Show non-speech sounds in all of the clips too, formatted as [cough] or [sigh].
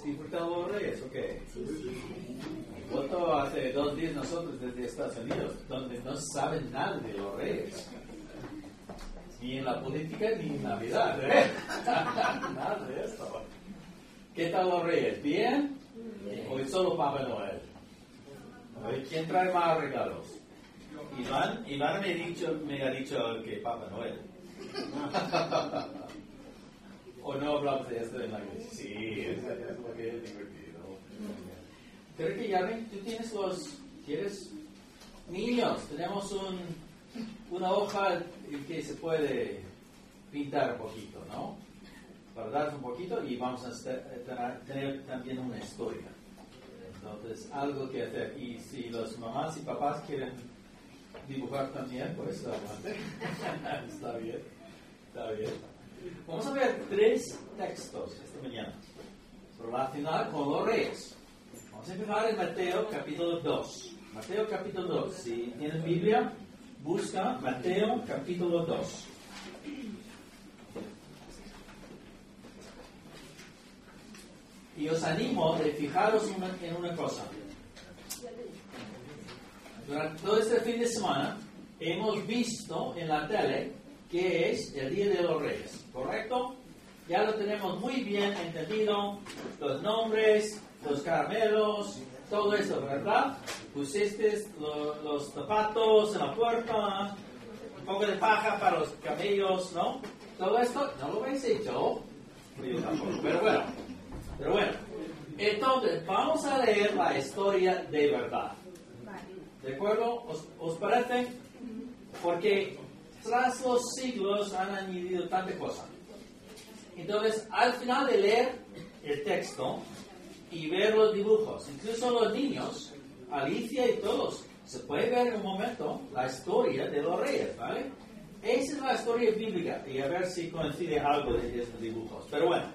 Habéis disfrutado los Reyes o qué? Voto hace dos días nosotros desde Estados Unidos, donde no saben nada de los Reyes. Ni en la política ni en Navidad, ¿eh? [laughs] nada de esto. ¿Qué tal los Reyes? ¿Bien? ¿O es solo Papá Noel? A ver, ¿quién trae más regalos? Iván, Iván me, dicho, me ha dicho que Papá Noel. [laughs] ¿O no hablamos de esto en la iglesia? Sí, es, es lo que es divertido. Creo que ya ven, tú tienes los, ¿quieres? Niños, tenemos un, una hoja que se puede pintar un poquito, ¿no? Para dar un poquito y vamos a este- tener, tener también una historia. Entonces, algo que hacer. Y si los mamás y papás quieren dibujar también, pues adelante. [laughs] está bien, está bien. Vamos a ver tres textos esta mañana relacionados con los reyes. Vamos a empezar en Mateo capítulo 2. Mateo capítulo 2. Si tienes Biblia, busca Mateo capítulo 2. Y os animo de fijaros en una cosa. Durante todo este fin de semana hemos visto en la tele que es el Día de los Reyes, ¿correcto? Ya lo tenemos muy bien entendido, los nombres, los caramelos, todo eso, ¿verdad? Pusiste lo- los zapatos en la puerta, un poco de paja para los camellos, ¿no? Todo esto no lo habéis hecho, yo tampoco, pero bueno, pero bueno. Entonces, vamos a leer la historia de verdad. ¿De acuerdo? ¿Os, os parece? Porque tras los siglos han añadido tanta cosa. Entonces, al final de leer el texto y ver los dibujos, incluso los niños, Alicia y todos, se puede ver en un momento la historia de los reyes, ¿vale? Esa es la historia bíblica y a ver si coincide algo de estos dibujos. Pero bueno,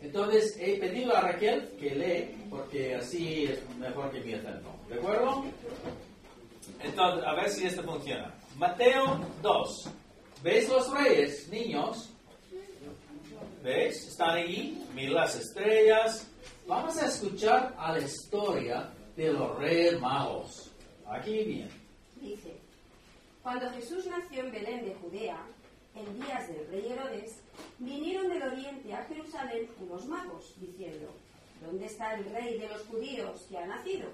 entonces he pedido a Raquel que lee, porque así es mejor que mi acento. ¿De acuerdo? Entonces, a ver si esto funciona. Mateo 2. ¿Ves los reyes, niños? ¿Ves? Están ahí, mira las estrellas. Vamos a escuchar a la historia de los reyes magos. Aquí bien. Dice, cuando Jesús nació en Belén de Judea, en días del rey Herodes, vinieron del oriente a Jerusalén unos magos, diciendo, ¿dónde está el rey de los judíos que ha nacido?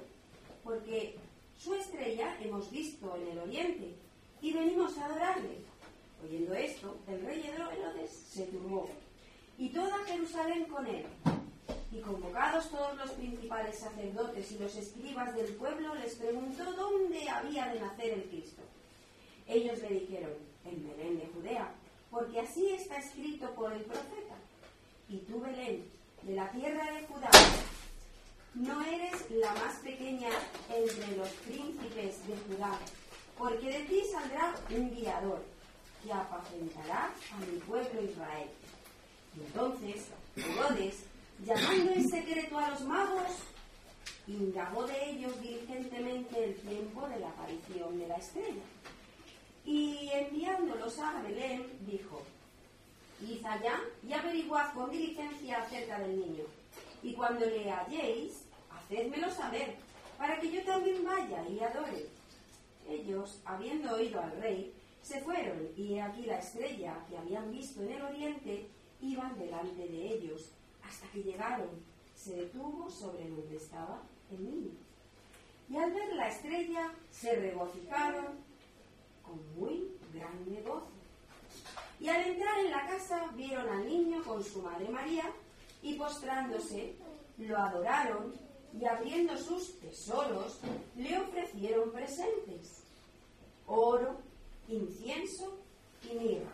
Porque su estrella hemos visto en el oriente y venimos a adorarle. Oyendo esto, el rey Herodes se turbó y toda Jerusalén con él. Y convocados todos los principales sacerdotes y los escribas del pueblo, les preguntó dónde había de nacer el Cristo. Ellos le dijeron, en Belén de Judea, porque así está escrito por el profeta. Y tú, Belén, de la tierra de Judá, no eres la más pequeña entre los príncipes de Judá, porque de ti saldrá un guiador que apacentará a mi pueblo Israel. Entonces, Herodes, llamando en secreto a los magos, indagó de ellos diligentemente el tiempo de la aparición de la estrella. Y enviándolos a Belén, dijo, Id allá y averiguad con diligencia acerca del niño. Y cuando le halléis, hacedmelo saber, para que yo también vaya y adore. Ellos, habiendo oído al rey, se fueron, y aquí la estrella que habían visto en el oriente iban delante de ellos, hasta que llegaron. Se detuvo sobre donde estaba el niño. y al ver la estrella se regocijaron con muy grande gozo. Y al entrar en la casa vieron al niño con su madre María y postrándose lo adoraron y abriendo sus tesoros le ofrecieron presentes, oro, incienso y mirra.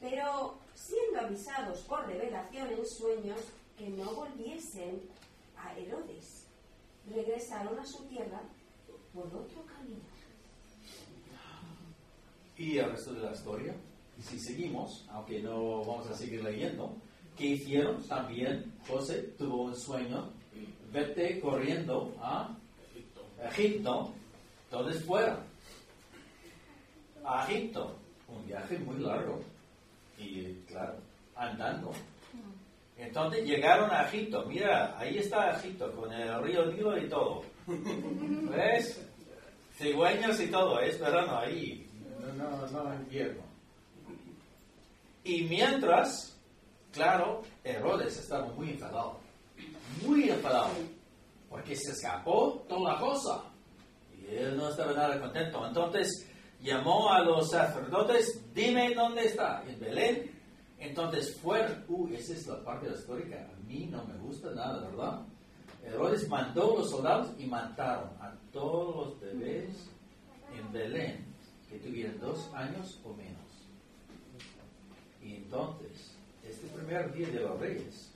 Pero siendo avisados por revelación en sueños que no volviesen a Herodes, regresaron a su tierra por otro camino. Y el resto de la historia, y si seguimos, aunque no vamos a seguir leyendo, ¿qué hicieron? También José tuvo un sueño, vete corriendo a Egipto, entonces fuera. A Egipto, un viaje muy largo, y claro, andando. Entonces llegaron a Egipto, mira, ahí está Egipto, con el río Nilo y todo. [laughs] ¿Ves? Cigüeños y todo, es verano ahí, no, no, no invierno. Y mientras, claro, Herodes estaba muy enfadado, muy enfadado, porque se escapó toda la cosa. Y él no estaba nada contento. Entonces llamó a los sacerdotes, dime dónde está, en Belén. Entonces fueron, uy, esa es la parte histórica, a mí no me gusta nada, ¿verdad? Herodes mandó a los soldados y mataron a todos los bebés en Belén que tuvieran dos años o menos. Y entonces, este primer día de los reyes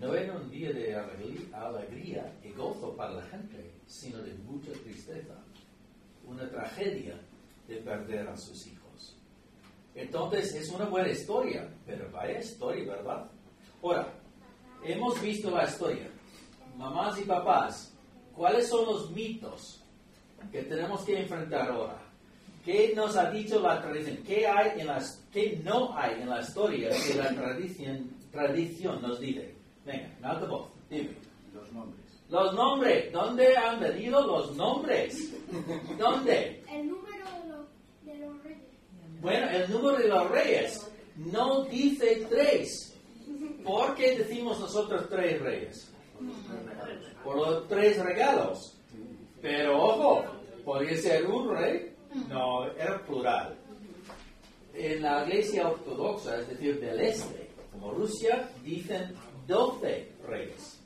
no era un día de alegría y gozo para la gente, sino de mucha tristeza, una tragedia de perder a sus hijos. Entonces es una buena historia, pero vaya historia, ¿verdad? Ahora, hemos visto la historia. Mamás y papás, ¿cuáles son los mitos que tenemos que enfrentar ahora? ¿Qué nos ha dicho la tradición? ¿Qué, hay en las, qué no hay en la historia que la tradición, tradición nos dice? Venga, alta voz, dime. Los nombres. Los nombres. ¿Dónde han venido los nombres? ¿Dónde? El número de, lo- de los reyes. Bueno, el número de los reyes no dice tres. ¿Por qué decimos nosotros tres reyes? Por los tres regalos. Pero ojo, podría ser un rey. No, era plural. En la iglesia ortodoxa, es decir, del este, como Rusia, dicen 12 reyes.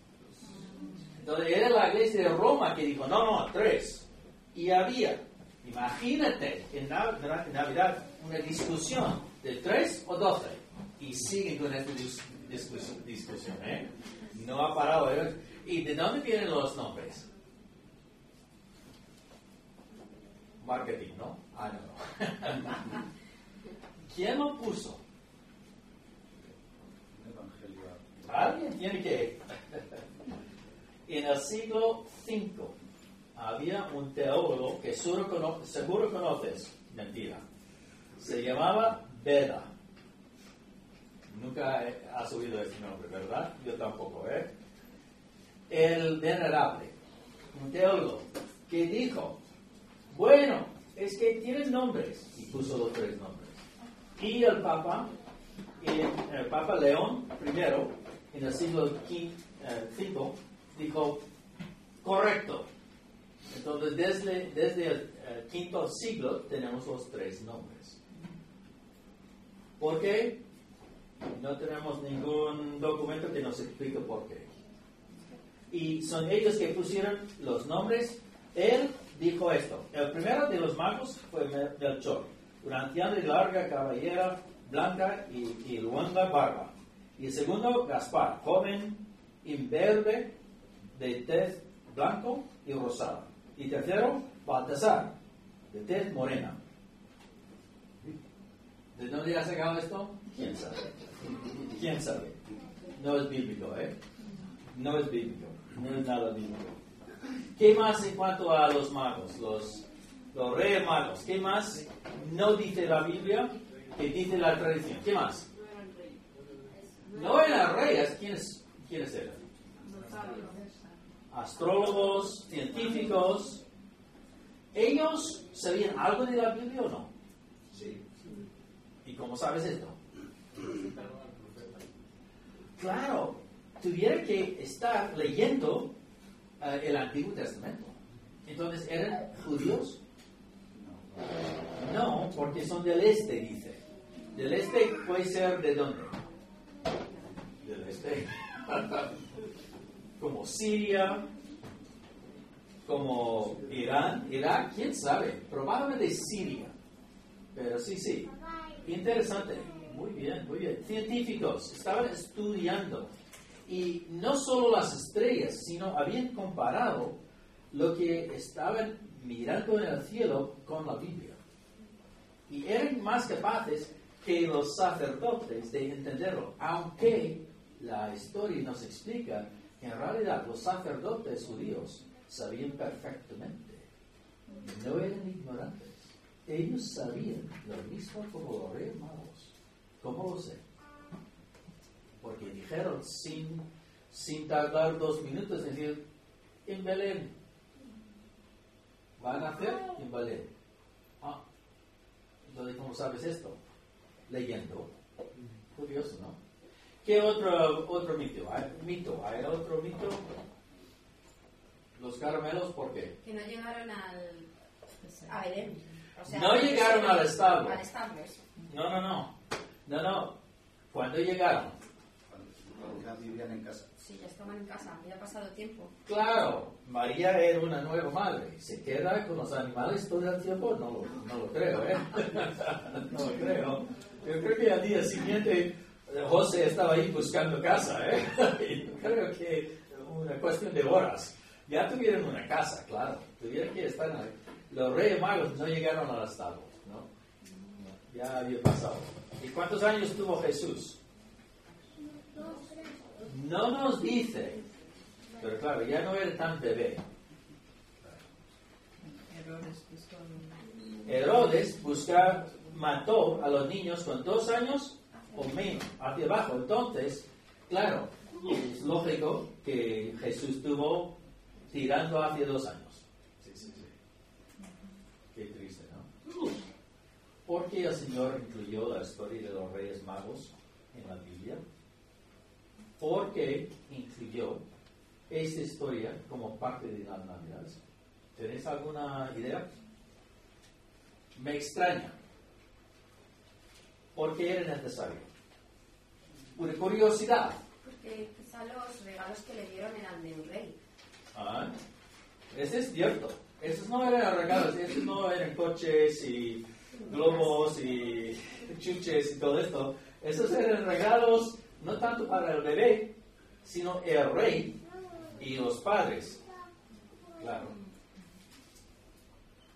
Entonces era la iglesia de Roma que dijo, no, no, tres. Y había, imagínate, en Navidad, una discusión de tres o doce. Y siguen con esta dis- discusión, ¿eh? No ha parado. ¿eh? ¿Y de dónde vienen los nombres? Marketing, ¿no? Ah, no. [laughs] ¿Quién lo puso? Evangelio. Alguien tiene que. [laughs] En el siglo V había un teólogo que seguro, cono- seguro conoces, mentira. Se llamaba Beda. Nunca has oído ese nombre, ¿verdad? Yo tampoco, ¿eh? El venerable, un teólogo, que dijo, bueno, es que tienen nombres, y puso los tres nombres. Y el Papa, el Papa León I, en el siglo V, V, dijo, correcto. Entonces, desde, desde el eh, quinto siglo tenemos los tres nombres. ¿Por qué? No tenemos ningún documento que nos explique por qué. Y son ellos que pusieron los nombres. Él dijo esto. El primero de los magos fue Mel- Melchor, una anciana de larga cabellera blanca y, y barba. Y el segundo, Gaspar, joven, imberbe, de tez blanco y rosada. Y tercero, Baltasar, de tez morena. ¿De dónde ha sacado esto? ¿Quién sabe? ¿Quién sabe? No es bíblico, ¿eh? No es bíblico. No es nada bíblico. ¿Qué más en cuanto a los magos? Los, los reyes magos. ¿Qué más no dice la Biblia? Que dice la tradición. ¿Qué más? No eran reyes. ¿Quiénes, quiénes eran? Astrólogos, científicos. ¿Ellos sabían algo de la Biblia o no? Sí. ¿Y cómo sabes esto? Claro, tuviera que estar leyendo eh, el Antiguo Testamento. Entonces, ¿eran judíos? No, porque son del este, dice. Del este puede ser de dónde? Del este. como Siria, como Irán, Irak, quién sabe, probablemente Siria. Pero sí, sí. Interesante. Muy bien, muy bien. Científicos estaban estudiando y no solo las estrellas, sino habían comparado lo que estaban mirando en el cielo con la Biblia. Y eran más capaces que los sacerdotes de entenderlo, aunque la historia nos explica que en realidad los sacerdotes judíos sabían perfectamente, no eran ignorantes, ellos sabían lo mismo como los reyes magos. ¿Cómo lo sé? Porque dijeron sin, sin tardar dos minutos, es decir, en Belén. ¿Van a hacer? En Belén. Ah, entonces, ¿cómo sabes esto? Leyendo. Curioso, ¿no? ¿Qué otro, otro mito? ¿Hay, mito? ¿Hay otro mito? Los caramelos, ¿por qué? Que no llegaron al, a Belén. O sea, No llegaron al establo. Al establo, eso. No, no, no. No, no. ¿Cuándo llegaron? Cuando ya vivían en casa. Sí, ya estaban en casa, había pasado tiempo. Claro, María era una nueva madre. ¿Se queda con los animales todo el tiempo? No, lo- no lo creo, ¿eh? [laughs] no lo creo. Yo creo que al día siguiente José estaba ahí buscando casa, ¿eh? [laughs] Yo creo que una cuestión de horas. Ya tuvieron una casa, claro. Tuvieron que estar ahí. Los reyes magos no llegaron al establo, ¿no? Ya había pasado. ¿Y cuántos años tuvo Jesús? No nos dice. Pero claro, ya no era tan bebé. Herodes busca, mató a los niños con dos años o menos, hacia abajo. Entonces, claro, es lógico que Jesús tuvo tirando hacia dos años. Sí, sí, sí. Qué triste, ¿no? ¿Por qué el Señor incluyó la historia de los Reyes Magos en la Biblia? ¿Por qué incluyó esta historia como parte de las Navidades? ¿Tenéis alguna idea? Me extraña. ¿Por qué era necesario? Por curiosidad. Porque quizá los regalos que le dieron eran de un rey. Ah, Ese es cierto. Esos no eran regalos, esos no eran coches y globos y chuches y todo esto. Esos eran regalos no tanto para el bebé, sino el rey y los padres. Claro.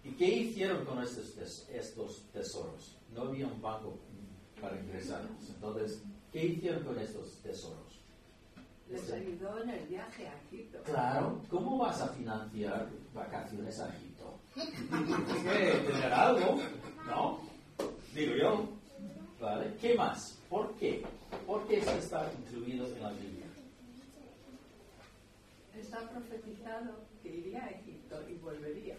¿Y qué hicieron con estos, estos tesoros? No había un banco para ingresarlos. Entonces, ¿qué hicieron con estos tesoros? Les Este- ayudó en el viaje a Egipto. Claro, ¿cómo vas a financiar vacaciones a Egipto? Tienes que tener algo, ¿no? Digo yo. ¿Vale? ¿Qué más? ¿Por qué? ¿Por qué esto está incluido en la Biblia? Está profetizado que iría a Egipto y volvería.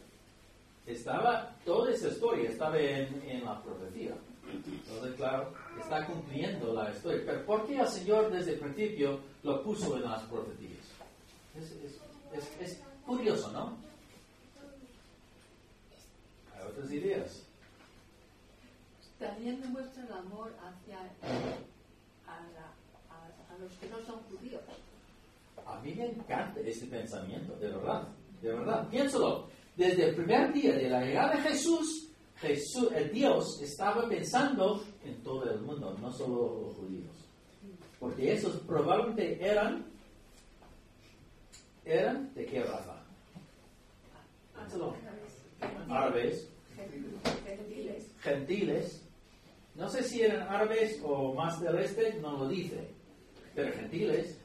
Estaba, toda esa historia estaba en, en la profecía. Entonces, claro, está cumpliendo la historia. Pero ¿por qué el Señor desde el principio lo puso en las profecías? Es, es- es- es curioso, ¿no? Hay otras ideas. También demuestra el amor hacia a, la- a- a los que no son judíos. A mí me encanta ese pensamiento, de verdad, de verdad. Piénsalo. Desde el primer día de la llegada de Jesús, Jesús, el Dios estaba pensando en todo el mundo, no solo los judíos. Porque esos probablemente eran, eran de qué raza? Árabes, Gentiles. gentiles. No sé si eran árabes o más del este, no lo dice. Pero gentiles,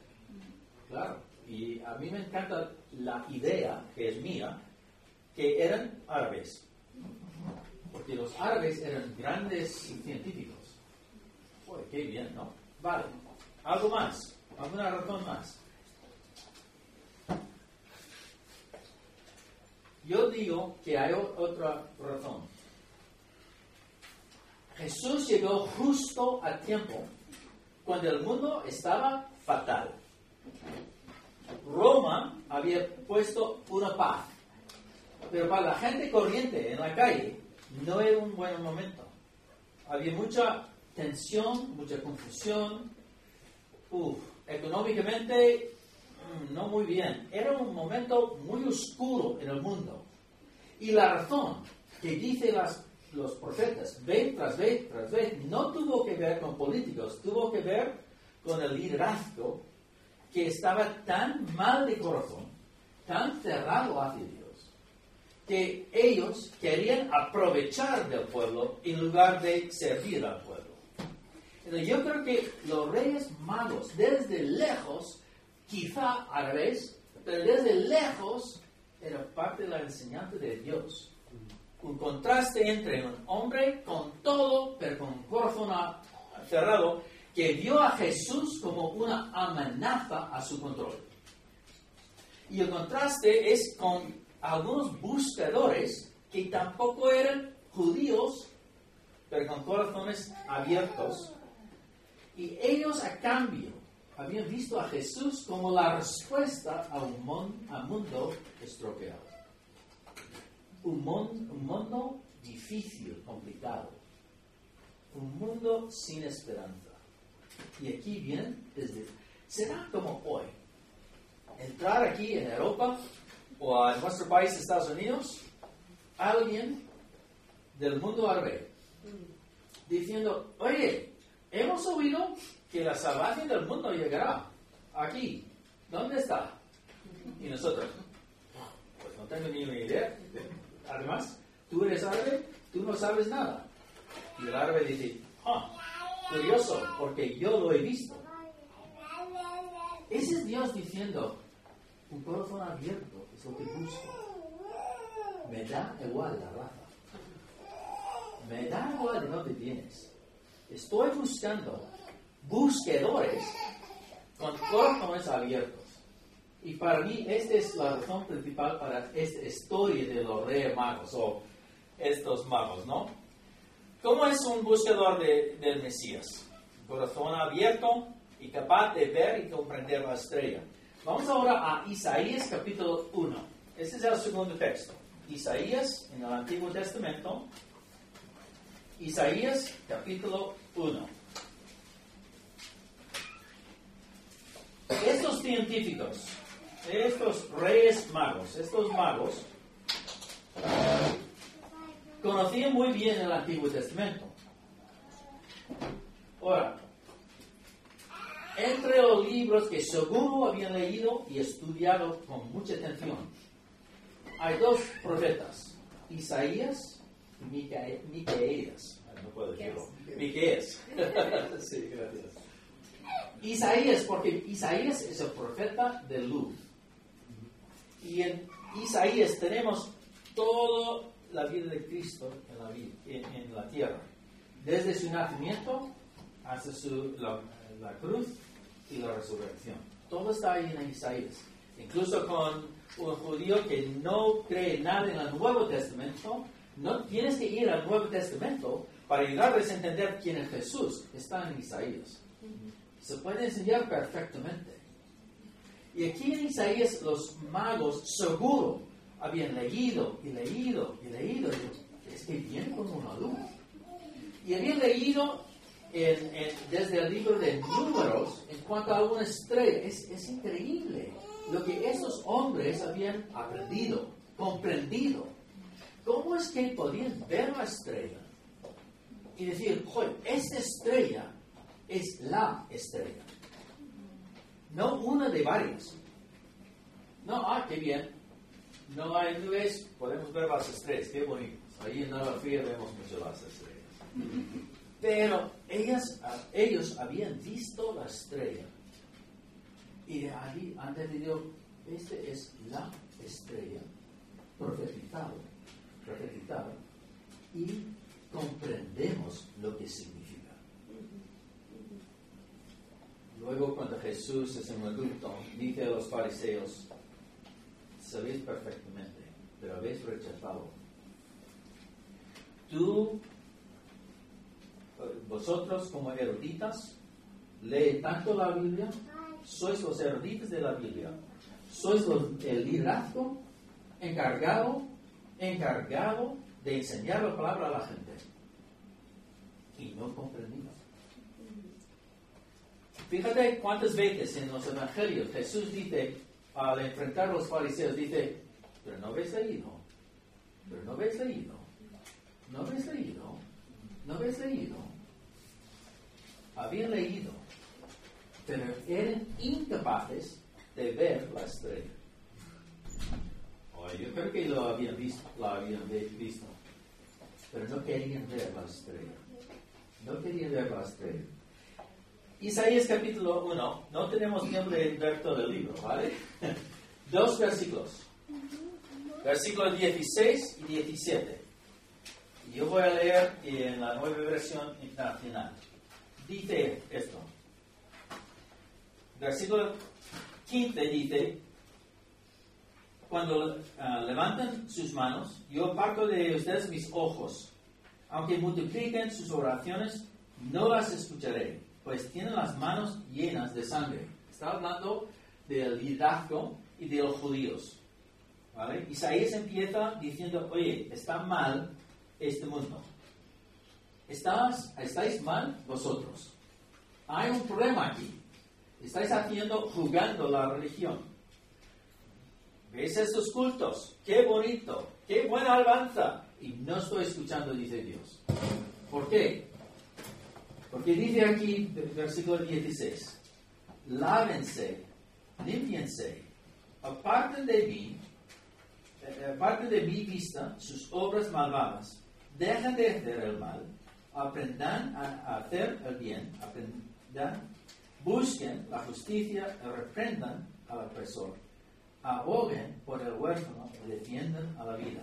claro. Y a mí me encanta la idea, que es mía, que eran árabes. Porque los árabes eran grandes científicos. Uy, qué bien, ¿no? Vale. ¿Algo más? ¿Alguna razón más? Yo digo que hay otra razón. Jesús llegó justo a tiempo cuando el mundo estaba fatal. Roma había puesto una paz. Pero para la gente corriente en la calle no era un buen momento. Había mucha tensión, mucha confusión. Uf, económicamente mm, no muy bien. Era un momento muy oscuro en el mundo. Y la razón que dicen los profetas, vez tras vez tras vez, no tuvo que ver con políticos, tuvo que ver con el liderazgo que estaba tan mal de corazón, tan cerrado hacia Dios, que ellos querían aprovechar del pueblo en lugar de servir al pueblo. Entonces, yo creo que los reyes magos, desde lejos, quizá al revés, pero desde lejos, era parte de la enseñanza de Dios. Un contraste entre un hombre con todo, pero con corazón cerrado, que vio a Jesús como una amenaza a su control. Y el contraste es con algunos buscadores que tampoco eran judíos, pero con corazones abiertos. Y ellos a cambio habían visto a Jesús como la respuesta a un, mundo estropeado. Un, un mundo difícil, complicado. Un mundo sin esperanza. Y aquí viene desde... Será como hoy. Entrar aquí en Europa o en nuestro país, Estados Unidos, alguien del mundo árabe diciendo, oye, hemos oído que la salvación del mundo llegará aquí. ¿Dónde está? Y nosotros, pues no tengo ni una idea. Además, tú eres árabe, tú no sabes nada. Y el árabe dice, ah, curioso, porque yo lo he visto. Ese es Dios diciendo, un corazón abierto es lo que busco. Me da igual la raza. Me da igual de dónde vienes. Estoy buscando buscadores con corazones abiertos. Y para mí esta es la razón principal para esta historia de los reyes magos o estos magos, ¿no? ¿Cómo es un buscador de, del Mesías? Corazón abierto y capaz de ver y comprender la estrella. Vamos ahora a Isaías capítulo 1. Este es el segundo texto. Isaías en el Antiguo Testamento. Isaías capítulo 1. Estos científicos, estos reyes magos, estos magos, conocían muy bien el Antiguo Testamento. Ahora, entre los libros que seguro habían leído y estudiado con mucha atención, hay dos profetas, Isaías y Micaías. No puedo decirlo. Miqueas. [laughs] sí, gracias. Isaías, porque Isaías es el profeta de luz. Y en Isaías tenemos toda la vida de Cristo en la, en, la tierra. Desde su nacimiento hasta su, la, la cruz y la resurrección. Todo está ahí en Isaías. Incluso con un judío que no cree nada en el Nuevo Testamento, no tienes que ir al Nuevo Testamento para ayudarles a entender quién es Jesús. Está en Isaías. Se puede enseñar perfectamente. Y aquí en Isaías los magos seguro habían leído y leído y leído. Es que viene como una luz. Y habían leído desde el libro de números en cuanto a una estrella. Es, es increíble lo que esos hombres habían aprendido, comprendido. ¿Cómo es que podían ver la estrella y decir, joder, esta estrella es la estrella? No una de varias. No, ah, qué bien. No hay nubes, podemos ver las estrellas, qué bonito. Ahí en la fría vemos mucho las estrellas. Pero ellas, ellos habían visto la estrella y de ahí han entendido, esta es la estrella profetizada, profetizada y comprendemos lo que significa. Luego cuando Jesús es un adulto, dice a los fariseos, sabéis perfectamente, pero habéis rechazado. Tú vosotros como eruditas, lee tanto la Biblia, sois los eruditos de la Biblia, sois el liderazgo encargado, encargado de enseñar la palabra a la gente. Y no comprendimos. Fíjate cuántas veces en los evangelios Jesús dice, al enfrentar a los fariseos, dice, pero no habéis leído, pero no habéis leído, no habéis leído, no habéis leído. Habían leído, pero eran incapaces de ver la estrella. Oh, yo creo que lo habían visto, la habían visto, pero no querían ver la estrella. No querían ver la estrella. Isaías capítulo 1, no tenemos tiempo de ver todo el libro, ¿vale? [laughs] Dos versículos. Versículos 16 y 17. Y Yo voy a leer en la nueva versión internacional. Dice esto. Versículo 15 dice, cuando ah, levantan sus manos, yo aparto de ustedes mis ojos. Aunque multipliquen sus oraciones, no las escucharé, pues tienen las manos llenas de sangre. Está hablando del liderazgo y de los judíos. Isaías empieza diciendo, oye, está mal este mundo. Estáis mal vosotros. Hay un problema aquí. Estáis haciendo, jugando la religión. ¿Ves estos cultos? ¡Qué bonito! ¡Qué buena alabanza! Y no estoy escuchando, dice Dios. ¿Por qué? Porque dice aquí, versículo 16, lávense, límpiense, aparten de mí, eh, aparten de mi vista sus obras malvadas, dejen de hacer el mal, aprendan a hacer el bien, aprendan, busquen la justicia, reprendan al opresor, aboguen por el huérfano y defiendan a la vida.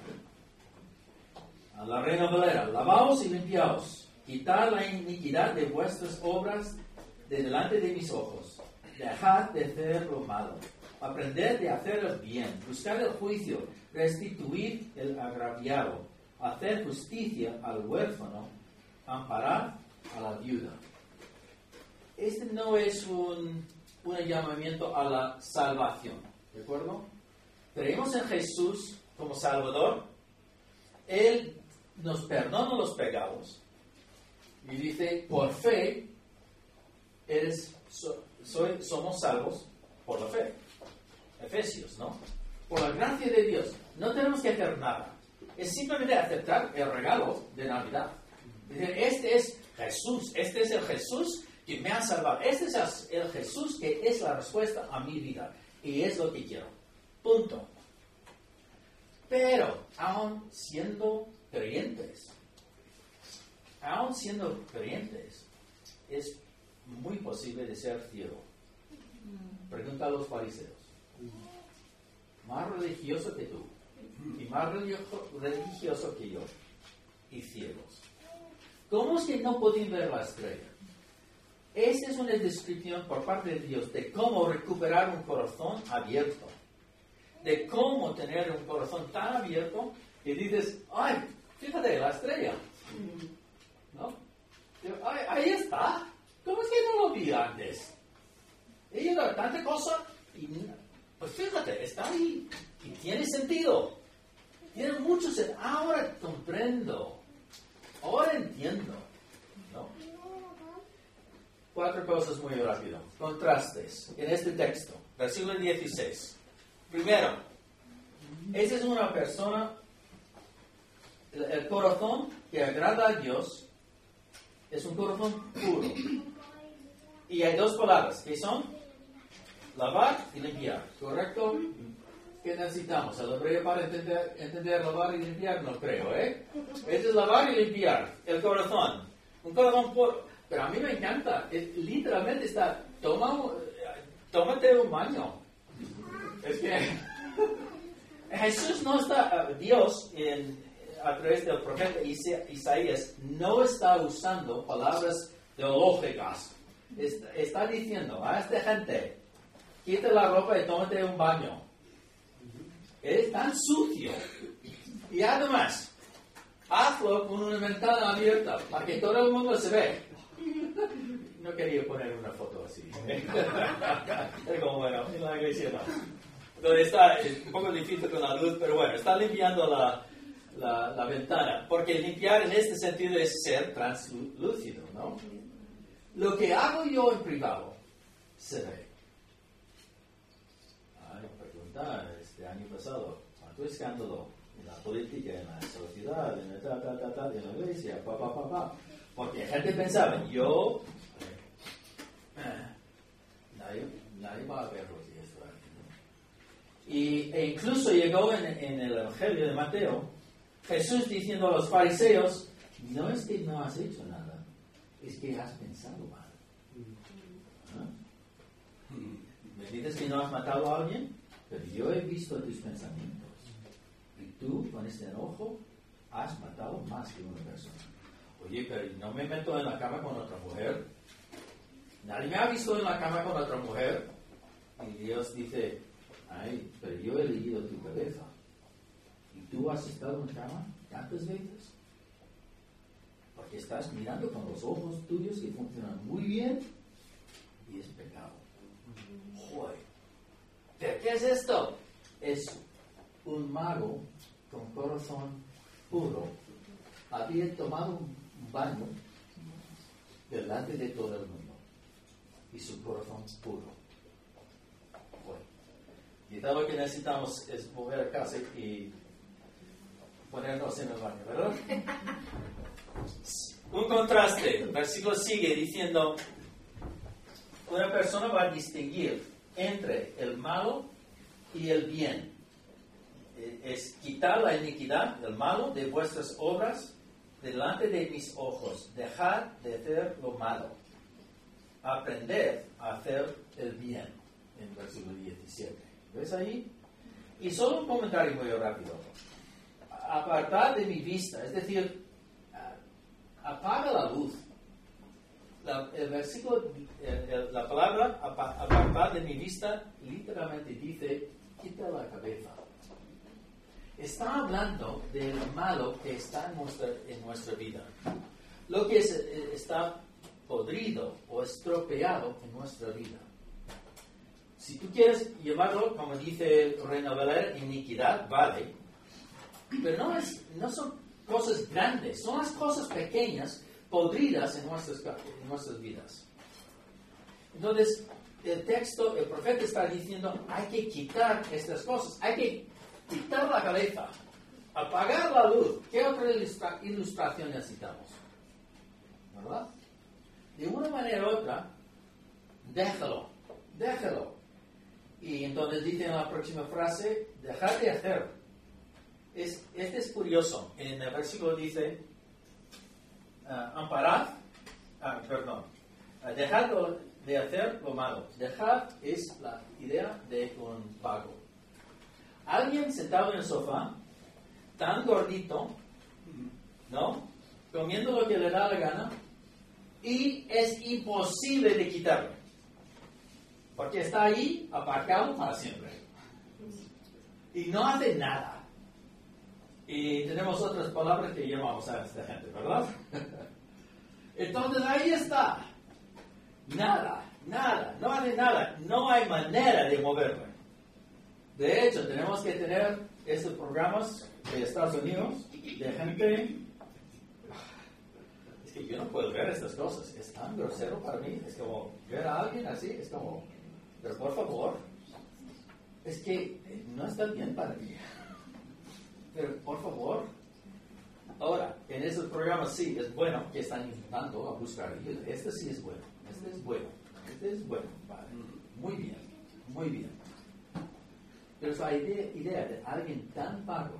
A la reina Valera, lavaos y limpiaos, quitad la iniquidad de vuestras obras de delante de mis ojos, dejad de hacer lo malo, aprended de hacer el bien, buscad el juicio, restituid el agraviado, hacer justicia al huérfano, amparad a la viuda. Este no es un, un llamamiento a la salvación, ¿de acuerdo? Creemos en Jesús como Salvador, Él nos perdona los pecados y dice, por fe, eres, so- soy- somos salvos por la fe. Efesios, ¿no? Por la gracia de Dios, no tenemos que hacer nada. Es simplemente aceptar el regalo de Navidad. Este es Jesús, este es el Jesús que me ha salvado. Este es el Jesús que es la respuesta a mi vida. Y es lo que quiero. Punto. Pero, aún siendo creyentes, aún siendo creyentes, es muy posible de ser ciego. Pregunta a los fariseos. Más religioso que tú, y más religio- religioso que yo, y ciegos. ¿Cómo es que no pueden ver la estrella? Esta es una descripción por parte de Dios de cómo recuperar un corazón abierto. De cómo tener un corazón tan abierto que dices, ay, fíjate, la estrella. ¿No? Ay, ahí está. ¿Cómo es que no lo vi antes? He ido a tanta cosa y, pues fíjate, está ahí. Y tiene sentido. Tiene mucho sentido. Ahora comprendo. Ahora entiendo. ¿No? Cuatro cosas muy rápido. Contrastes en este texto. Versículo 16. Primero, esa es una persona, el, corazón que agrada a Dios es un corazón puro. Y hay dos palabras, que son lavar y limpiar, ¿correcto? ¿Qué necesitamos? El hebreo para entender, entender lavar y limpiar, no creo, ¿eh? Este es lavar y limpiar el corazón. Un corazón puro. Pero a mí me encanta, es- literalmente está, toma, tómate un baño. Es que [laughs] Jesús no está, Dios en- a través del profeta Isa- Isaías no está usando palabras teológicas. Está, está diciendo a esta gente, quita la ropa y tómate un baño. Es tan sucio. Y además, hazlo con una ventana abierta para que todo el mundo se ve. No quería poner una foto así. [laughs] Pero como bueno, en la iglesia no. Entonces está es un poco difícil con la luz, pero bueno, está limpiando la, la, la ventana. Porque limpiar en este sentido es ser translúcido, ¿no? Lo que hago yo en privado se ve. Hay pregunta este año pasado, ¿cuánto escándalo en la política, en la sociedad, en la, ta, ta, ta, ta, en la iglesia, pa, pa, pa, pa? Porque la gente pensaba, yo, eh, nadie, nadie va a si esto aquí, ¿no? Y, e incluso llegó en, en el Evangelio de Mateo, Jesús diciendo a los fariseos, no es que no has hecho nada, es que has pensado mal. ¿Ah? Me dices que no has matado a alguien, pero yo he visto tus pensamientos. Y tú, con este enojo, has matado más que una persona. Oye, pero no me meto en la cama con otra mujer. Nadie me ha visto en la cama con otra mujer. Y Dios dice, ay, pero yo he elegido tu cabeza. ¿Y tú has estado en cama tantas veces? Porque estás mirando con los ojos tuyos que funcionan muy bien y es pecado. Joder. ¿Pero qué es esto? Es un mago con corazón puro. Había tomado un baño delante de todo el mundo y su corazón puro. Joder. Quizá lo que necesitamos es volver a casa y ponernos en el baño, ¿verdad? Un contraste. El versículo sigue diciendo, una persona va a distinguir entre el malo y el bien. Eh, Es quitar la iniquidad, el malo, de vuestras obras delante de mis ojos. Dejar de hacer lo malo. Aprender a hacer el bien. En versículo 17. ¿Ves ahí? Y solo un comentario muy rápido. Apartar de mi vista, es decir, apaga la luz. La, el versículo, la palabra apa- apartar de mi vista literalmente dice quita la cabeza. Está hablando del malo que está en nuestra, en nuestra vida. Lo que es- eh, está podrido o estropeado en nuestra vida. Si tú quieres llevarlo, como dice Reina Valera, iniquidad, vale, pero no, es, no son cosas grandes, son las cosas pequeñas, podridas en nuestras, en nuestras vidas. Entonces, el texto, el profeta está diciendo, hay que quitar estas cosas, hay que quitar la cabeza, apagar la luz. ¿Qué otra ilustra- ilustración necesitamos? ¿Verdad? De una manera u otra, déjalo, déjalo. Y entonces dice en la próxima frase, dejar de hacer. Es, este es curioso. En el versículo dice, ah, amparad, ah, perdón, ah, dejad lo- de hacer lo malo. Dejar es la idea de un vago. Alguien sentado en el sofá, tan gordito, ¿no? Comiendo lo que le da la gana, y es imposible de quitarlo. Porque está ahí aparcado para siempre. Y no hace nada. Y tenemos otras palabras que llamamos a esta gente, ¿verdad? [laughs] Entonces ahí está. Nada, nada, no hace nada. No hay manera de moverlo. De hecho, tenemos que tener estos programas de Estados Unidos de gente... Es que yo no puedo ver estas cosas. Es tan grosero para mí. Es como ver a alguien así. Es como... Pero por favor. Es que no está bien para mí. Pero por favor. Ahora, en esos programas sí es bueno que están intentando buscar. Este sí es bueno. Este es bueno. Este es bueno. Vale. Muy bien. Muy bien. Pero esa idea, idea de alguien tan vago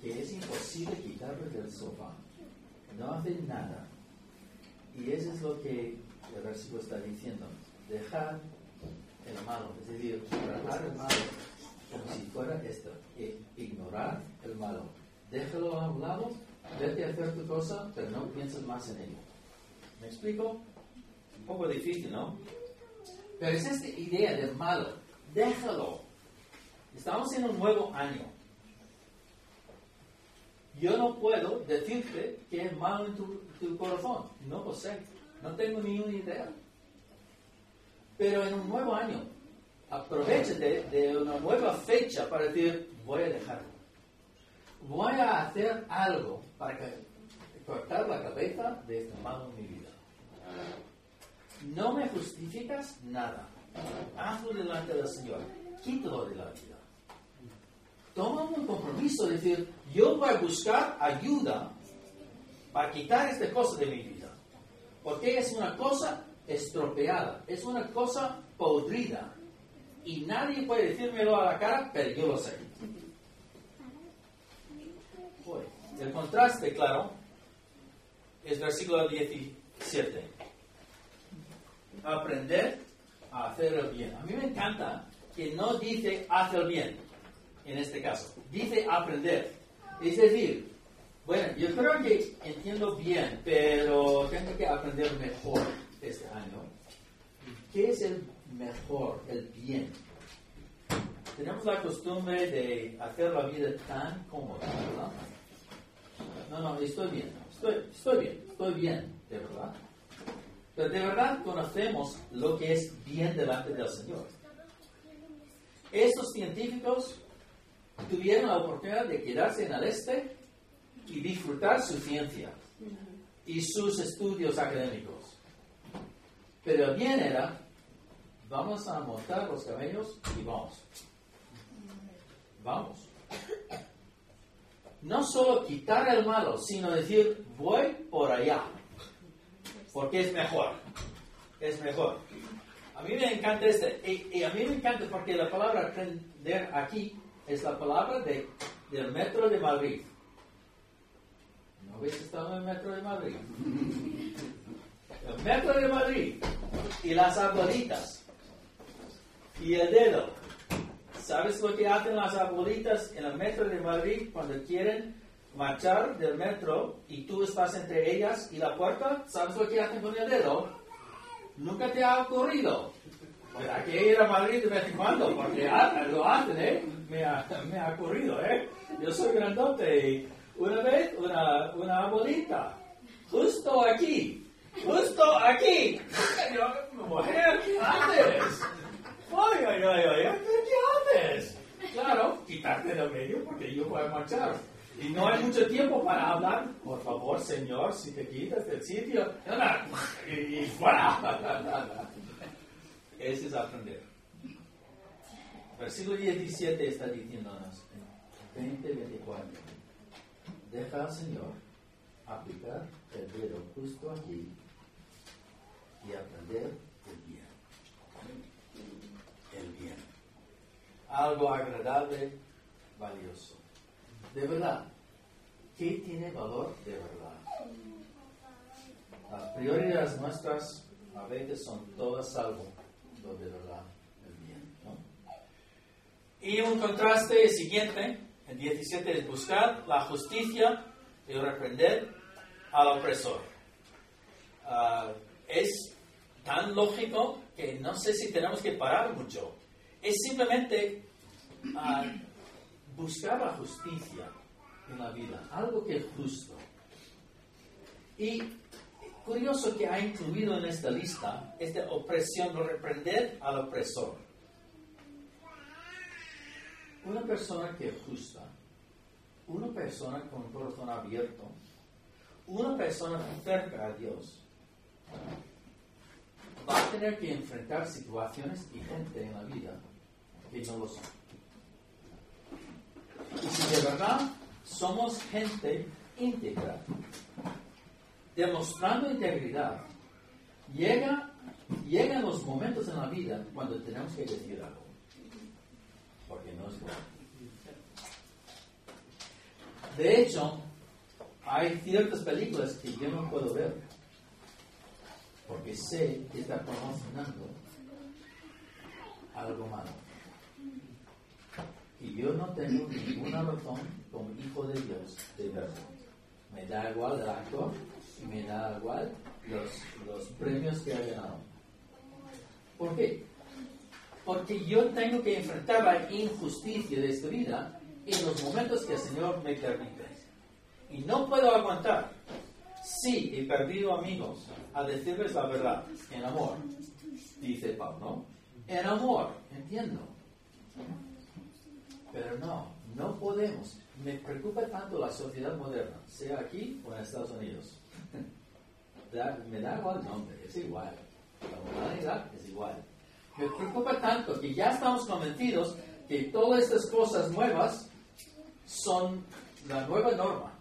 que es imposible quitarlo del sofá, no hace nada. Y eso es lo que el versículo está diciendo. Dejar el malo, es decir, tratar el malo como si fuera esto, ignorar el malo. Déjalo a un lado, vete a hacer tu cosa, pero no pienses más en ello. ¿Me explico? Un poco difícil, ¿no? Pero es esta idea del malo. Déjalo. Estamos en un nuevo año. Yo no puedo decirte que es malo en tu, tu corazón. No lo sé. No tengo ni una idea. Pero en un nuevo año, aprovechate de una nueva fecha para decir, voy a dejarlo. Voy a hacer algo para cortar la cabeza de este malo en mi vida. No me justificas nada. Hazlo delante del Señor. Quítalo de la vida. Toma un compromiso de decir, yo voy a buscar ayuda para quitar esta cosa de mi vida. Porque es una cosa estropeada, es una cosa podrida. Y nadie puede decírmelo a la cara, pero yo lo sé. Pues, el contraste, claro, es versículo 17. Aprender a hacer el bien. A mí me encanta que no dice haz el bien, en este caso. Dice aprender. Es decir, bueno, yo creo que entiendo bien, pero tengo que aprender mejor este año. ¿Qué es el mejor, el bien? Tenemos la costumbre de hacer la vida tan cómoda, ¿verdad? No, no, estoy bien, estoy, estoy bien, estoy bien, de verdad. Pero de verdad conocemos lo que es bien delante del Señor. Estos científicos tuvieron la oportunidad de quedarse en el este y disfrutar su ciencia y sus estudios académicos. Pero el bien era, vamos a montar los camellos y vamos. Vamos. No solo quitar el malo, sino decir, voy por allá, porque es mejor. Es mejor. A mí me encanta este, y, a mí me encanta porque la palabra aprender aquí es la palabra de, del metro de Madrid. ¿No habéis estado en el metro de Madrid? El metro de Madrid y las abuelitas y el dedo. ¿Sabes lo que hacen las abuelitas en el metro de Madrid cuando quieren marchar del metro y tú estás entre ellas y la puerta? ¿Sabes lo que hacen con el dedo? Nunca te ha ocurrido. Pues hay que ir a Madrid de vez en cuando, porque lo hacen, ¿eh? Me ha, me ha ocurrido, ¿eh? Yo soy grandote y una vez una, una abuelita, justo aquí, justo aquí. [laughs] Yo, mujer, ¿qué? Ay, ay, ay, ay, ¿qué haces? Claro, quitarte del medio porque yo voy a marchar. Y no hay mucho tiempo para hablar. Por favor, señor, si te quitas del sitio. Y, fuera. [laughs] Ese es aprender. Versículo 17 está diciéndonos, 20, 24. Deja al Señor aplicar el dedo justo aquí y aprender el bien. El bien. Algo agradable, valioso. De verdad, ¿qué tiene valor de verdad? Las prioridades nuestras a veces son todas lo de verdad, bien. ¿no? Y un contraste siguiente, el 17 es buscar la justicia y reprender al opresor. Ah, es tan lógico que no sé si tenemos que parar mucho. Es simplemente ah, buscar la justicia en la vida, algo que es justo. Y curioso que ha incluido en esta lista esta opresión, no reprender al opresor. Una persona que es justa, una persona con corazón abierto, una persona cerca a Dios, va a tener que enfrentar situaciones y gente en la vida no lo son. Y si de verdad somos gente íntegra, demostrando integridad, llega, llegan los momentos en la vida cuando tenemos que decir algo. Porque no es bueno. De hecho, hay ciertas películas que yo no puedo ver. Porque sé que está promocionando algo malo. Y yo no tengo ninguna razón como hijo de Dios de verlo. Me da igual el actor y me da igual los, los premios que ha ganado. ¿Por qué? Porque yo tengo que enfrentar la injusticia de esta vida en los momentos que el Señor me permite. Y no puedo aguantar. Sí, he perdido amigos a decirles la verdad en amor, dice Pablo, en amor, entiendo. Pero no, no podemos. Me preocupa tanto la sociedad moderna, sea aquí o en Estados Unidos. [laughs] Me da igual el nombre, es igual. La moralidad es igual. Me preocupa tanto que ya estamos convencidos que todas estas cosas nuevas son la nueva norma.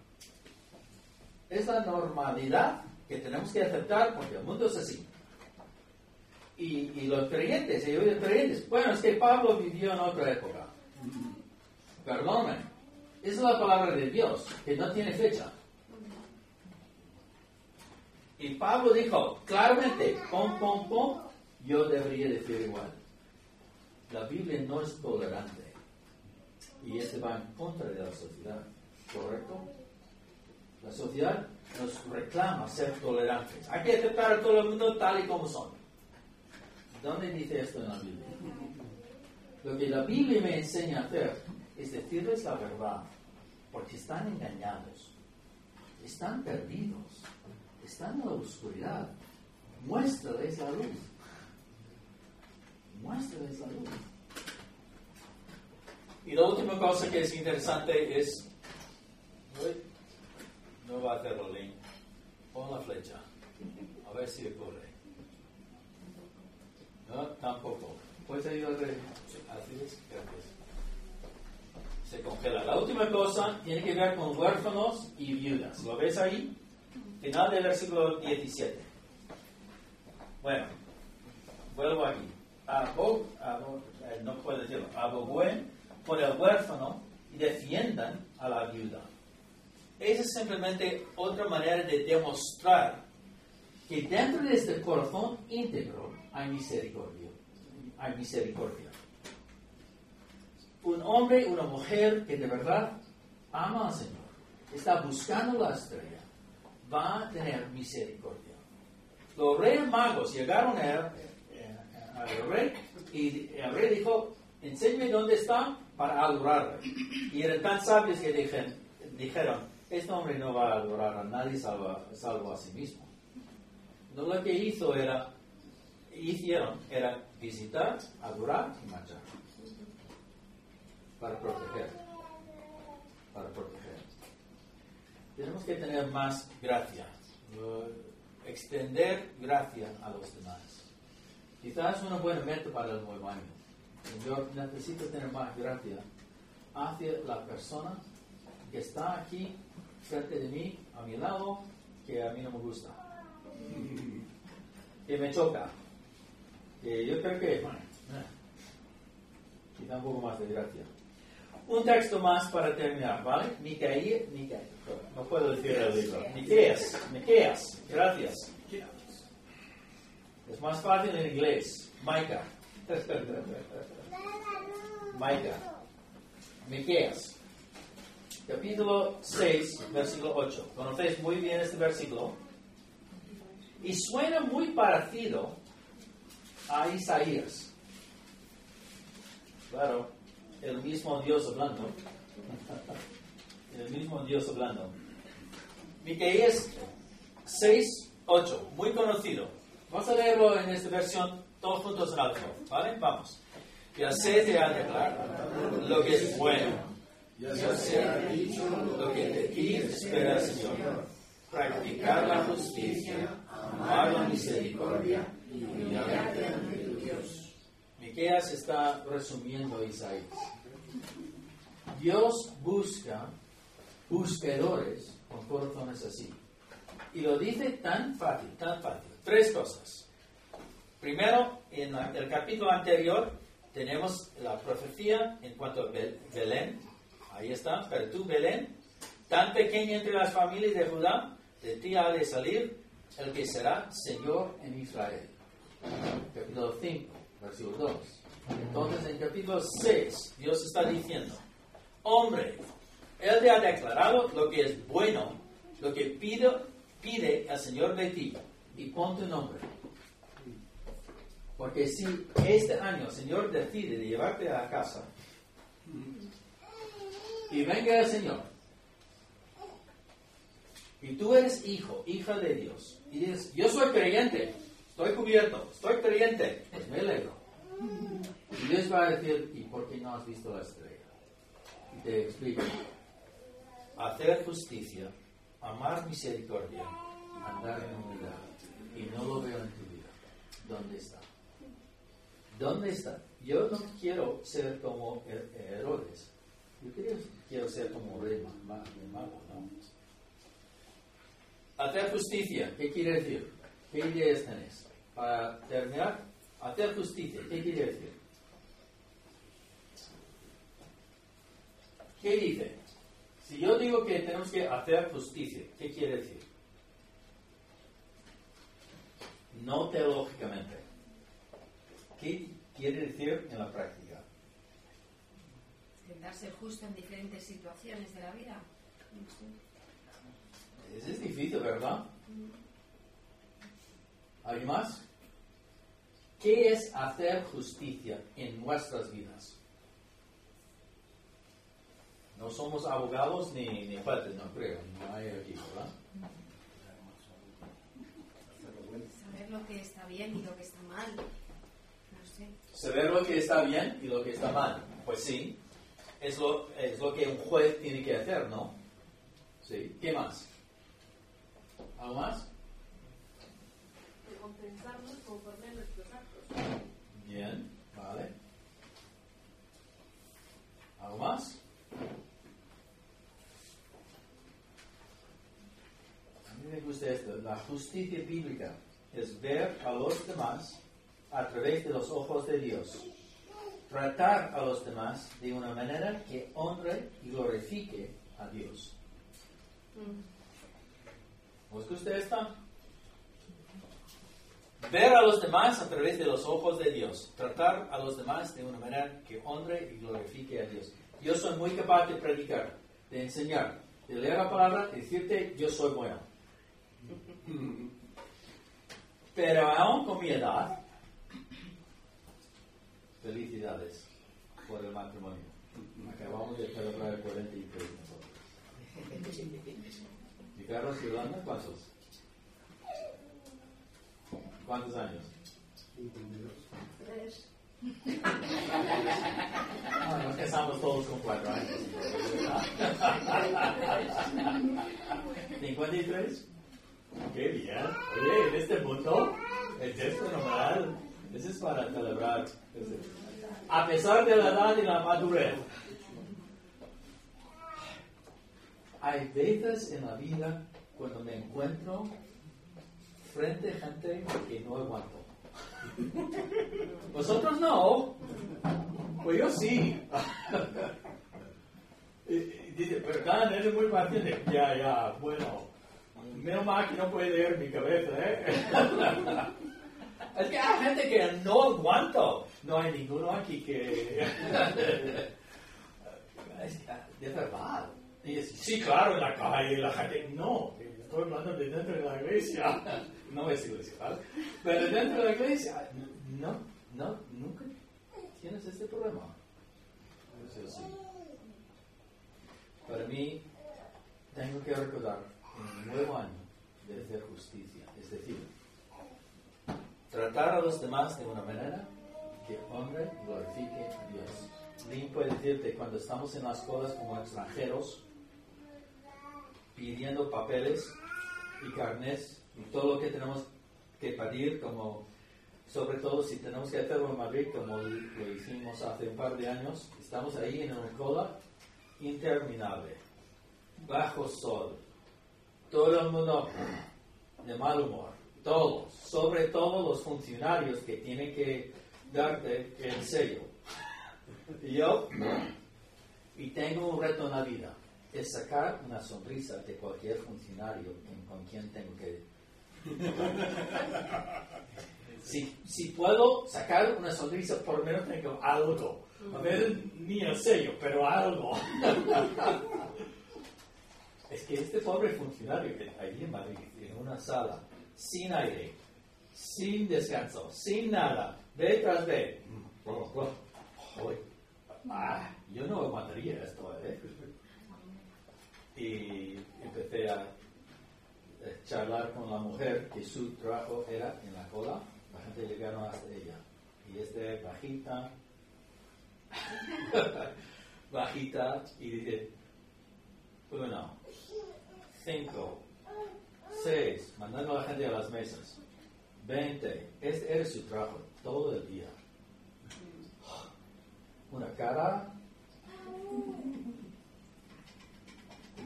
Es la normalidad que tenemos que aceptar porque el mundo es así. Y, y los creyentes, y digo creyentes, bueno, es que Pablo vivió en otra época. Perdóname, esa es la palabra de Dios, que no tiene fecha. Y Pablo dijo claramente, pom, pom, pom, yo debería decir igual. La Biblia no es tolerante. Y este va en contra de la sociedad, ¿correcto? La sociedad nos reclama ser tolerantes. Hay que aceptar a todo el mundo tal y como son. ¿Dónde dice esto en la Biblia? Lo que la Biblia me enseña a hacer es decirles la verdad, porque están engañados, están perdidos, están en la oscuridad. Muéstrales la luz. Muéstrales la luz. Y la última cosa que es interesante es. Uy, no va a hacerlo, Link. Pon la flecha. A ver si ocurre. No, tampoco. ¿Puedes ayudarle? Así es, gracias. Se congela. La última cosa tiene que ver con huérfanos y viudas. ¿Lo ves ahí? Final del versículo 17. Bueno, vuelvo aquí. Abo, abo- eh, no puedo decirlo. Abogüen por el huérfano y defiendan a la viuda. Esa es simplemente otra manera de demostrar que dentro de este corazón íntegro hay misericordia. Hay misericordia. Un hombre, una mujer que de verdad ama al Señor, está buscando la estrella, va a tener misericordia. Los reyes magos llegaron al rey y el rey dijo, enséñame dónde está para adorarle. Y eran tan sabios que dijeron, dijeron este hombre no va a adorar a nadie salvo, salvo a sí mismo. Lo que hizo era, hicieron era visitar, adorar y marchar. Para proteger. Para proteger. Tenemos que tener más gracia. extender gracia a los demás. Quizás es una buena meta para el nuevo año. Yo necesito tener más gracia hacia la persona que está aquí frente de mí, a mi lado, que a mí no me gusta. [laughs] Que me choca. Que yo creo que, bueno, eh, quizá un poco más de gracia. Un texto más para terminar, ¿vale? Micaí, Micaí, no puedo decir el libro. Miqueas, Miqueas, gracias. Es más fácil en inglés. Micah. Micah. Miqueas. Capítulo 6, versículo 8. Conocéis muy bien este versículo. Y suena muy parecido a Isaías. Claro, el mismo Dios hablando. El mismo Dios hablando. Miqueas 6, 8. Muy conocido. Vamos a leerlo en esta versión todos juntos en alto. ¿Vale? Vamos. Ya sé te ha declarado lo que es bueno. Ya sé ha dicho lo que de ti espera el Señor. Practicar la justicia, amar la misericordia y humillarte ante tu Dios. Miqueas está resumiendo Isaías. Dios busca buscadores con corazones así. Y lo dice tan fácil, tan fácil. Tres cosas. Primero, en el capítulo anterior tenemos la profecía en cuanto a Bel- Belén. Ahí está. Pero tú, Belén, tan pequeña entre las familias de Judá, de ti ha de salir el que será Señor en Israel. Capítulo 5, versículo 2. Entonces, en capítulo 6, Dios está diciendo, hombre, Él te ha declarado lo que es bueno, lo que pide, pide el Señor de ti, y pon tu nombre. Porque si este año el Señor decide de llevarte a casa, y venga el Señor, y tú eres hijo, hija de Dios, y dices, yo soy creyente, estoy cubierto, estoy creyente, pues me alegro. Dios va a decir, ¿y por qué no has visto la estrella? Y te explico. Hacer justicia, amar misericordia, andar en humildad. Y no lo veo en tu vida. ¿Dónde está? ¿Dónde está? Yo no quiero ser como Her- Herodes. Yo quiero, quiero ser como rey mago, ¿no? Hacer justicia, ¿qué quiere decir? ¿Qué ideas tenés? Para terminar, hacer justicia, ¿qué quiere decir? ¿Qué dice? Si yo digo que tenemos que hacer justicia, ¿qué quiere decir? No teológicamente. ¿Qué quiere decir en la práctica? Intentar ser justo en diferentes situaciones de la vida. Eso es difícil, ¿verdad? ¿Alguien más? ¿Qué es hacer justicia en nuestras vidas? No somos abogados ni, ni jueces, no creo, no hay aquí, ¿verdad? Saber lo que está bien y lo que está mal. No sé. Saber lo que está bien y lo que está mal. Pues sí, es lo, es lo que un juez tiene que hacer, ¿no? Sí. ¿Qué más? ¿Algo más? Recompensarnos conforme a nuestros actos. Bien, vale. ¿Algo más? A mí me gusta esto. La justicia bíblica es ver a los demás a través de los ojos de Dios. Tratar a los demás de una manera que honre y glorifique a Dios. ¿Os gusta esta? Ver a los demás a través de los ojos de Dios. Tratar a los demás de una manera que honre y glorifique a Dios. Yo soy muy capaz de predicar, de enseñar, de leer la palabra y decirte yo soy bueno. [laughs] Pero aún con mi edad, felicidades por el matrimonio. Acabamos de celebrar el 43 nosotros. ¿Y Carlos y Yolanda cuántos? ¿Cuántos años? Tres. Ah, nos casamos todos con cuatro años. ¿53? Qué bien. Oye, en este mundo es esto fenomenal. Eso es para celebrar. A pesar de la edad y la madurez. Hay veces en la vida cuando me encuentro frente a gente que no aguanto. Vosotros no. Pues yo sí. Dice, pero Dan, eres muy paciente. Ya, ya, bueno. Menos mal que no puede leer mi cabeza, ¿eh? Es que hay gente que no aguanto. No hay ninguno aquí que... Es que, De verdad. Y dice, sí, claro, en la calle, la gente... No, estoy hablando de dentro de la iglesia. [laughs] No es iglesia, ¿vale? Pero dentro de la iglesia, no, no, nunca tienes este problema. Eso sí. Para mí, tengo que recordar el nuevo año de hacer justicia. Es decir, tratar a los demás de una manera que honre y glorifique a Dios. Lynn puede decirte, cuando estamos en las colas como extranjeros, pidiendo papeles y carnés y todo lo que tenemos que pedir, como sobre todo si tenemos que hacerlo en Madrid, como lo hicimos hace un par de años, estamos ahí en una cola interminable, bajo sol, todo el mundo de mal humor, todos, sobre todo los funcionarios que tienen que darte el sello. Y yo, y tengo un reto en la vida, es sacar una sonrisa de cualquier funcionario con quien tengo que... Si, si puedo sacar una sonrisa, por lo menos tengo algo. A ver, ni el sello, pero algo. [laughs] Es que este pobre funcionario que allí en Madrid, en una sala, sin aire, sin descanso, sin nada, ve tras ve. Joder. Ah, yo no aguantaría esto, ¿eh? Y empecé a eh, charlar con la mujer que su trabajo era en la cola, la gente llegaron hasta ella. Y este bajita, [laughs] bajita, y dice, uno, cinco, seis, mandando a la gente a las mesas, veinte, este era su trabajo todo el día. Una cara.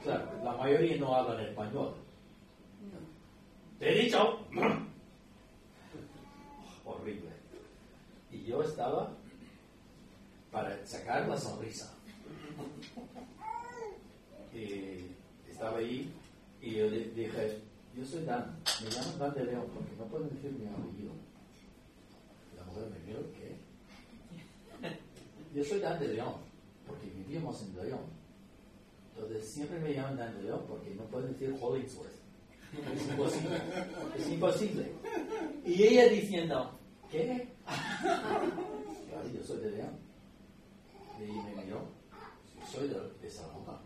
Claro, la mayoría no hablan español. Te he dicho. Horrible. Y yo estaba para sacar la sonrisa. Estaba ahí y yo dije, yo soy Dan, me llamo Dan de León porque no pueden decir mi apellido. La mujer me miró, ¿qué? [laughs] Yo soy Dan de León porque vivíamos en León. Entonces siempre me llaman Dan León porque no pueden decir Hollingsworth. Es imposible. Es imposible. Y ella diciendo, ¿qué? Yo soy de León. Y me miró, "Sí, soy de, de Salamanca.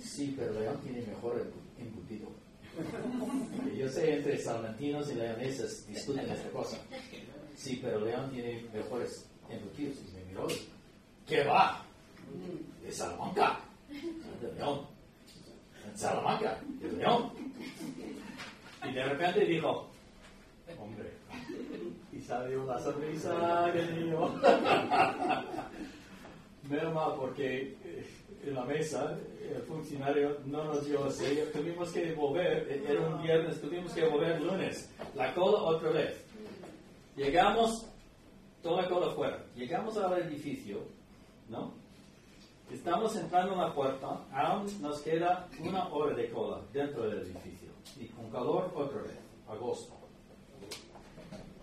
Sí, pero León tiene mejor embutido. Yo sé, entre salmantinos y leoneses discuten esta cosa. Sí, pero León tiene mejores embutidos. Y me miró, ¿qué va? De Salamanca. De León. En Salamanca, de León. Y de repente dijo, hombre, y salió la sonrisa que niño. Menos mal porque eh, en la mesa el funcionario no nos dio sello, tuvimos que devolver, eh, era un viernes, tuvimos que devolver el lunes, la cola otra vez. Llegamos, toda la cola fuera, llegamos al edificio, ¿no? Estamos entrando en la puerta, aún nos queda una hora de cola dentro del edificio. Y con calor otra vez, agosto.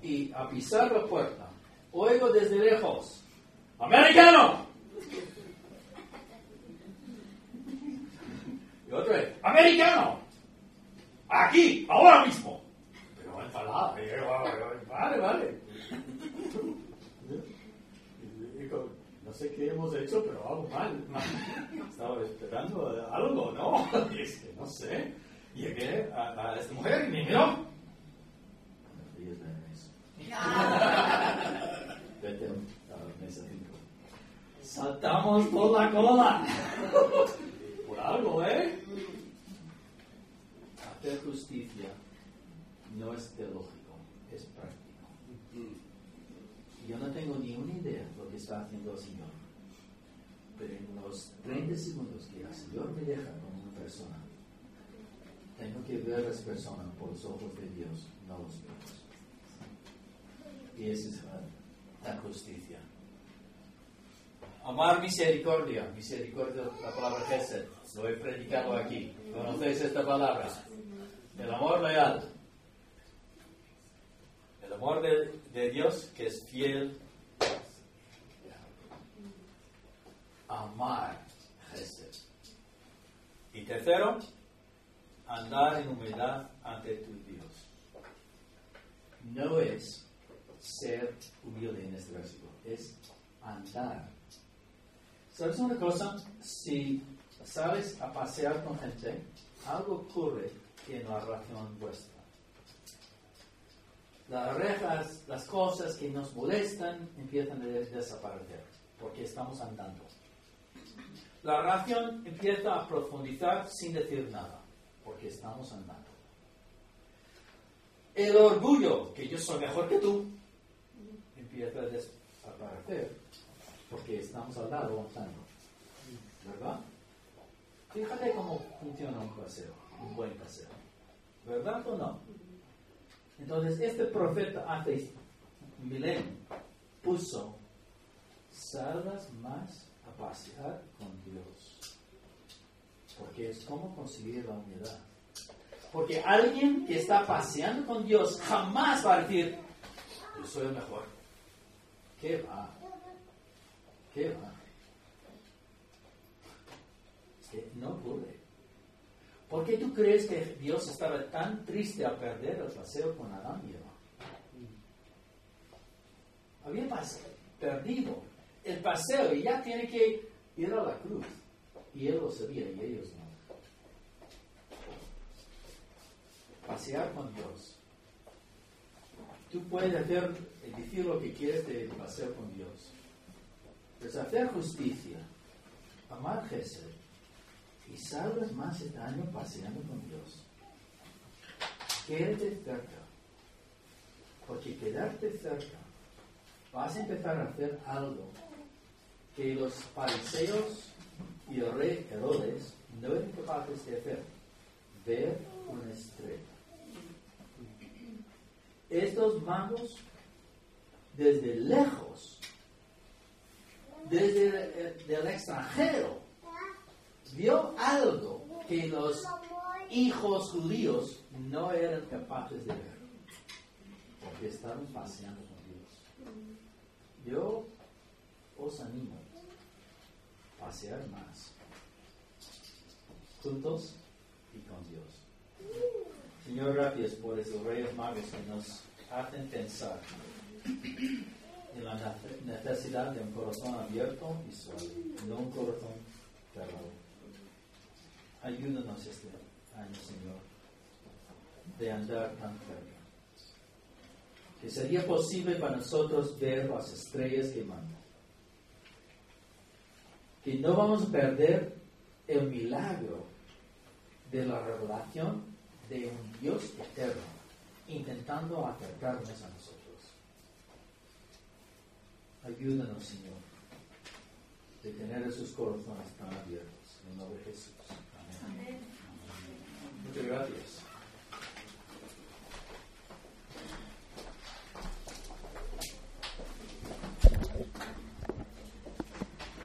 Y a pisar la puerta, oigo desde lejos, ¡Americano! Y otra vez, ¡Americano! Aquí, ahora mismo. Pero enfadada. y yo, Vale, vale. Y digo, no sé qué hemos hecho, pero algo mal. [laughs] Estaba esperando algo, ¿no? [laughs] Y es que no sé. Llegué a, a esta mujer y me miró. [laughs] Vete a mesa 5. Saltamos por la cola. Por algo, ¿eh? Hacer justicia no es teológico, es práctico. Yo no tengo ni una idea de lo que está haciendo el Señor. Pero en los 30 segundos que el Señor me deja con una persona, tengo que ver a esa persona por los ojos de Dios, no los míos. Y esa es la, la justicia. Amar misericordia. Misericordia, la palabra Gesed. Lo he predicado aquí. ¿Conocéis esta palabra? El amor leal. El amor de, Dios que es fiel. Amar. Y tercero, andar en humildad ante tu Dios. No es ser humilde en este versículo, es andar. ¿Sabes una cosa? Si sales a pasear con gente, algo ocurre en la relación vuestra. Las rejas, las cosas que nos molestan empiezan a desaparecer porque estamos andando. La relación empieza a profundizar sin decir nada porque estamos andando. El orgullo, que yo soy mejor que tú, empieza a desaparecer porque estamos al lado andando. ¿Verdad? Fíjate cómo funciona un paseo, un buen paseo. ¿Verdad o no? Entonces, este profeta hace milenio puso, salgas más a pasear con Dios. Porque es como conseguir la unidad. Porque alguien que está paseando con Dios jamás va a decir, yo soy el mejor. ¿Qué va? ¿Qué va? Es que no ocurre. ¿Por qué tú crees que Dios estaba tan triste al perder el paseo con Adán y Eva? Había pas- perdido el paseo y ya tiene que ir a la cruz. Y él lo sabía y ellos no. Pasear con Dios tú puedes hacer, decir lo que quieres de paseo con Dios. Pues hacer justicia, amar Jesús y salvas más este año paseando con Dios. Quédate cerca, porque quedarte cerca vas a empezar a hacer algo que los fariseos y el rey Herodes no eran capaces de hacer, ver una estrella. Estos magos, desde lejos, desde el, el extranjero, vio algo que los hijos judíos no eran capaces de ver, porque estaban paseando con Dios. Yo os animo a pasear más, juntos y con Dios. Señor, gracias por esos reyes magos que nos hacen pensar en la nece- necesidad de un corazón abierto y suave, no un corazón cerrado. Ayúdanos este año, Señor, de andar tan cerca. Que sería posible para nosotros ver las estrellas que mandan. Que no vamos a perder el milagro de la revelación de un Dios eterno, intentando acercarnos a nosotros. Ayúdanos, Señor, de tener esos corazones tan abiertos. En el nombre de Jesús. Muchas gracias.